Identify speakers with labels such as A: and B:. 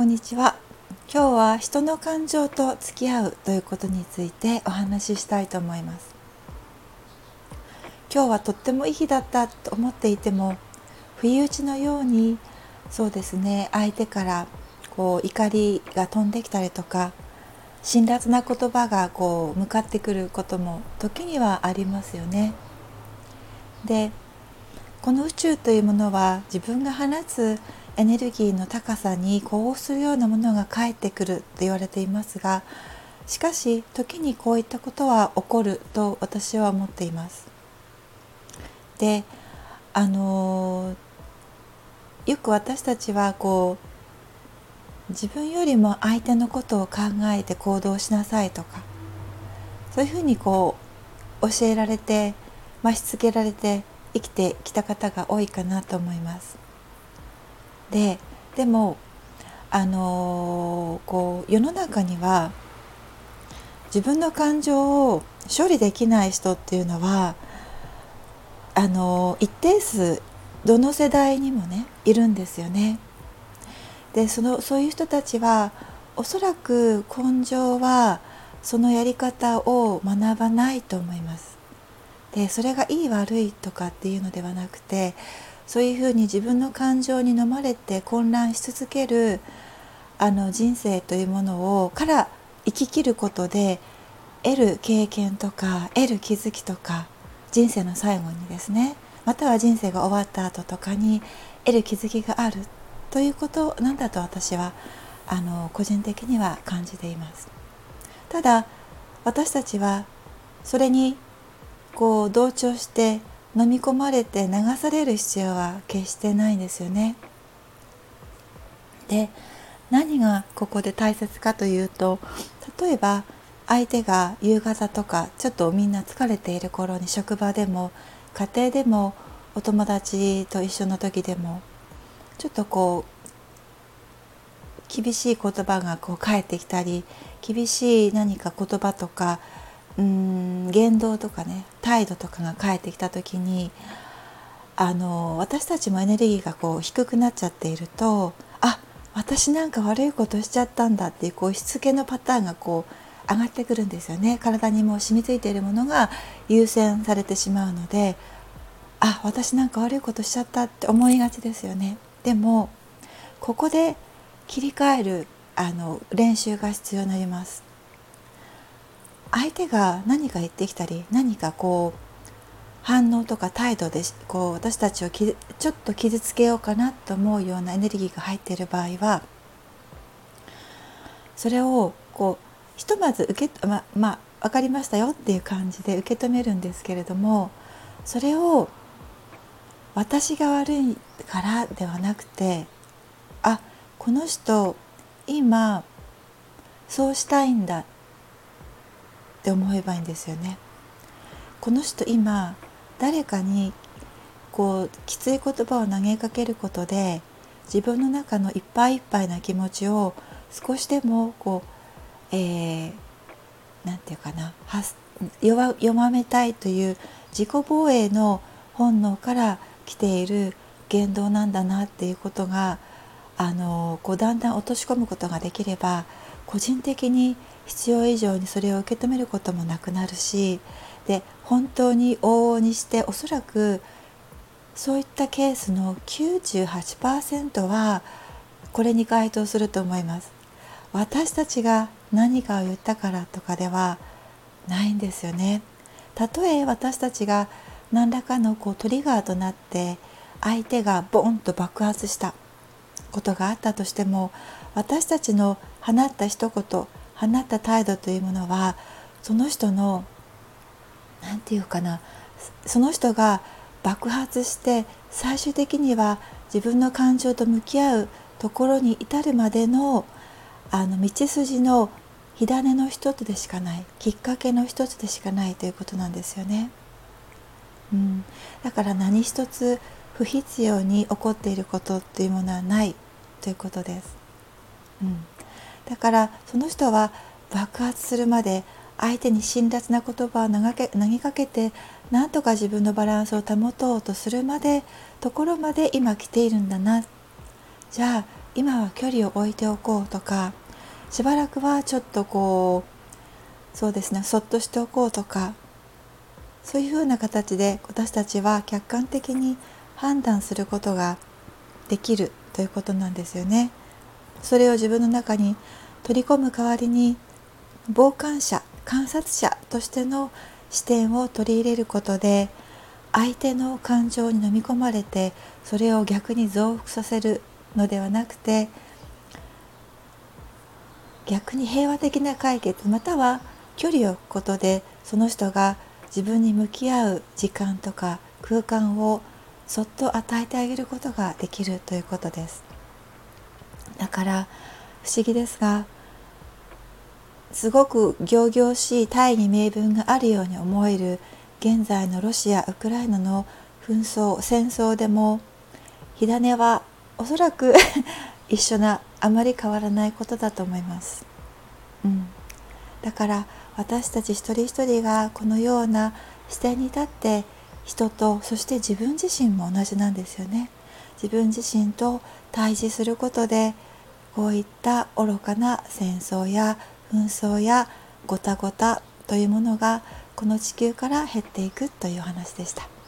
A: こんにちは。今日は人の感情と付き合うということについてお話ししたいと思います。今日はとってもいい日だったと思っていても不意打ちのようにそうですね相手からこう怒りが飛んできたりとか辛辣な言葉がこう向かってくることも時にはありますよね。でこの宇宙というものは自分が放つエネルギーの高さに呼応するようなものが返ってくると言われていますがしかし時にこういったことは起こると私は思っています。であのよく私たちはこう自分よりも相手のことを考えて行動しなさいとかそういうふうにこう教えられて増し付けられて生きてきた方が多いかなと思います。ででもあのこう世の中には自分の感情を処理できない人っていうのはあの一定数どの世代にもねいるんですよね。でそのそういう人たちはおそらく根性はそのやり方を学ばないと思います。でそれがいい悪いとかっていうのではなくてそういうふうに自分の感情に飲まれて混乱し続けるあの人生というものをから生ききることで得る経験とか得る気づきとか人生の最後にですねまたは人生が終わった後とかに得る気づきがあるということなんだと私はあの個人的には感じています。ただ私たちはそれにこう同調して飲み込まれて流される必要は決してないんですよね。で何がここで大切かというと例えば相手が夕方とかちょっとみんな疲れている頃に職場でも家庭でもお友達と一緒の時でもちょっとこう厳しい言葉がこう返ってきたり厳しい何か言葉とかうん言動とかね態度とかが返ってきた時にあの私たちもエネルギーがこう低くなっちゃっているとあ私なんか悪いことしちゃったんだっていうこうしつけのパターンがこう上がってくるんですよね。体にもう染みついているものが優先されてしまうのであ私なんか悪いことしちゃったって思いがちですよね。でもここで切り替えるあの練習が必要になります。相手が何か言ってきたり何かこう反応とか態度でこう私たちをちょっと傷つけようかなと思うようなエネルギーが入っている場合はそれをこうひとまず受けままあ分かりましたよっていう感じで受け止めるんですけれどもそれを私が悪いからではなくてあこの人今そうしたいんだって思えばいいんですよね。この人今誰かにこうきつい言葉を投げかけることで自分の中のいっぱいいっぱいな気持ちを少しでもこう何、えー、て言うかな弱弱めたいという自己防衛の本能から来ている言動なんだなっていうことがあのこうだんだん落とし込むことができれば個人的に必要以上にそれを受け止めることもなくなるしで本当に往々にしておそらくそういったケースの98%はこれに該当すると思います。私たちが何かを言ったからとかではないんですよね。たとえ私たちが何らかのこうトリガーとなって相手がボンと爆発したことがあったとしても私たちの放った一言放った態度というものはその人の何て言うかなその人が爆発して最終的には自分の感情と向き合うところに至るまでのあの道筋の火種の一つでしかないきっかけの一つでしかないということなんですよね。うん、だから何一つ不必要に起こっていることっていうものはないということです。うん、だからその人は爆発するまで相手に辛辣な言葉を投げ投げかけて何とか自分のバランスを保とうとするまでところまで今来ているんだなじゃあ今は距離を置いておこうとかしばらくはちょっとこうそうですねそっとしておこうとかそういうふうな形で私たちは客観的に判断することができるということなんですよね。それを自分の中に取り込む代わりに傍観者観察者としての視点を取り入れることで相手の感情に飲み込まれてそれを逆に増幅させるのではなくて逆に平和的な解決または距離を置くことでその人が自分に向き合う時間とか空間をそっと与えてあげることができるということです。だから不思議ですがすごく仰々しい大義名分があるように思える現在のロシア・ウクライナの紛争戦争でも火種はおそらく 一緒なあまり変わらないことだと思います、うん、だから私たち一人一人がこのような視点に立って人とそして自分自身も同じなんですよね。自分自身と対峙することでこういった愚かな戦争や紛争やごたごたというものがこの地球から減っていくという話でした。